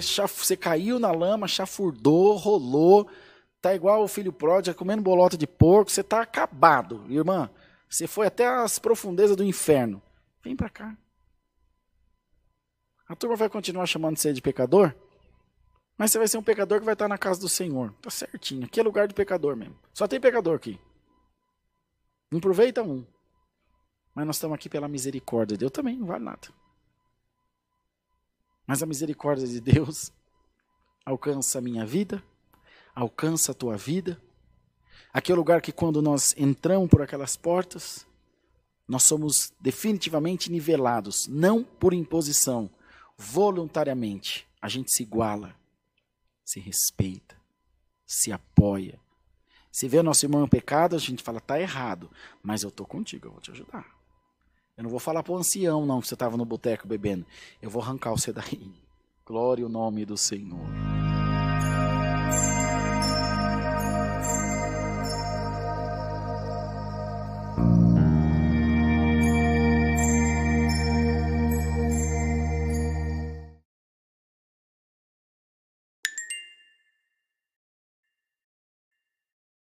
chaf... você caiu na lama, chafurdou, rolou, tá igual o filho pródigo comendo bolota de porco, você tá acabado, irmã. Você foi até as profundezas do inferno. Vem para cá. A turma vai continuar chamando você de pecador? Mas você vai ser um pecador que vai estar na casa do Senhor. Tá certinho. Aqui é lugar de pecador mesmo. Só tem pecador aqui. Não aproveita um. Mas nós estamos aqui pela misericórdia de Deus também, não vale nada. Mas a misericórdia de Deus alcança a minha vida, alcança a tua vida. Aqui é o lugar que quando nós entramos por aquelas portas, nós somos definitivamente nivelados, não por imposição, voluntariamente. A gente se iguala, se respeita, se apoia. Se vê nosso irmão em pecado, a gente fala, tá errado, mas eu tô contigo, eu vou te ajudar. Eu não vou falar pro ancião, não, que você estava no boteco bebendo. Eu vou arrancar você daí. Glória o nome do Senhor.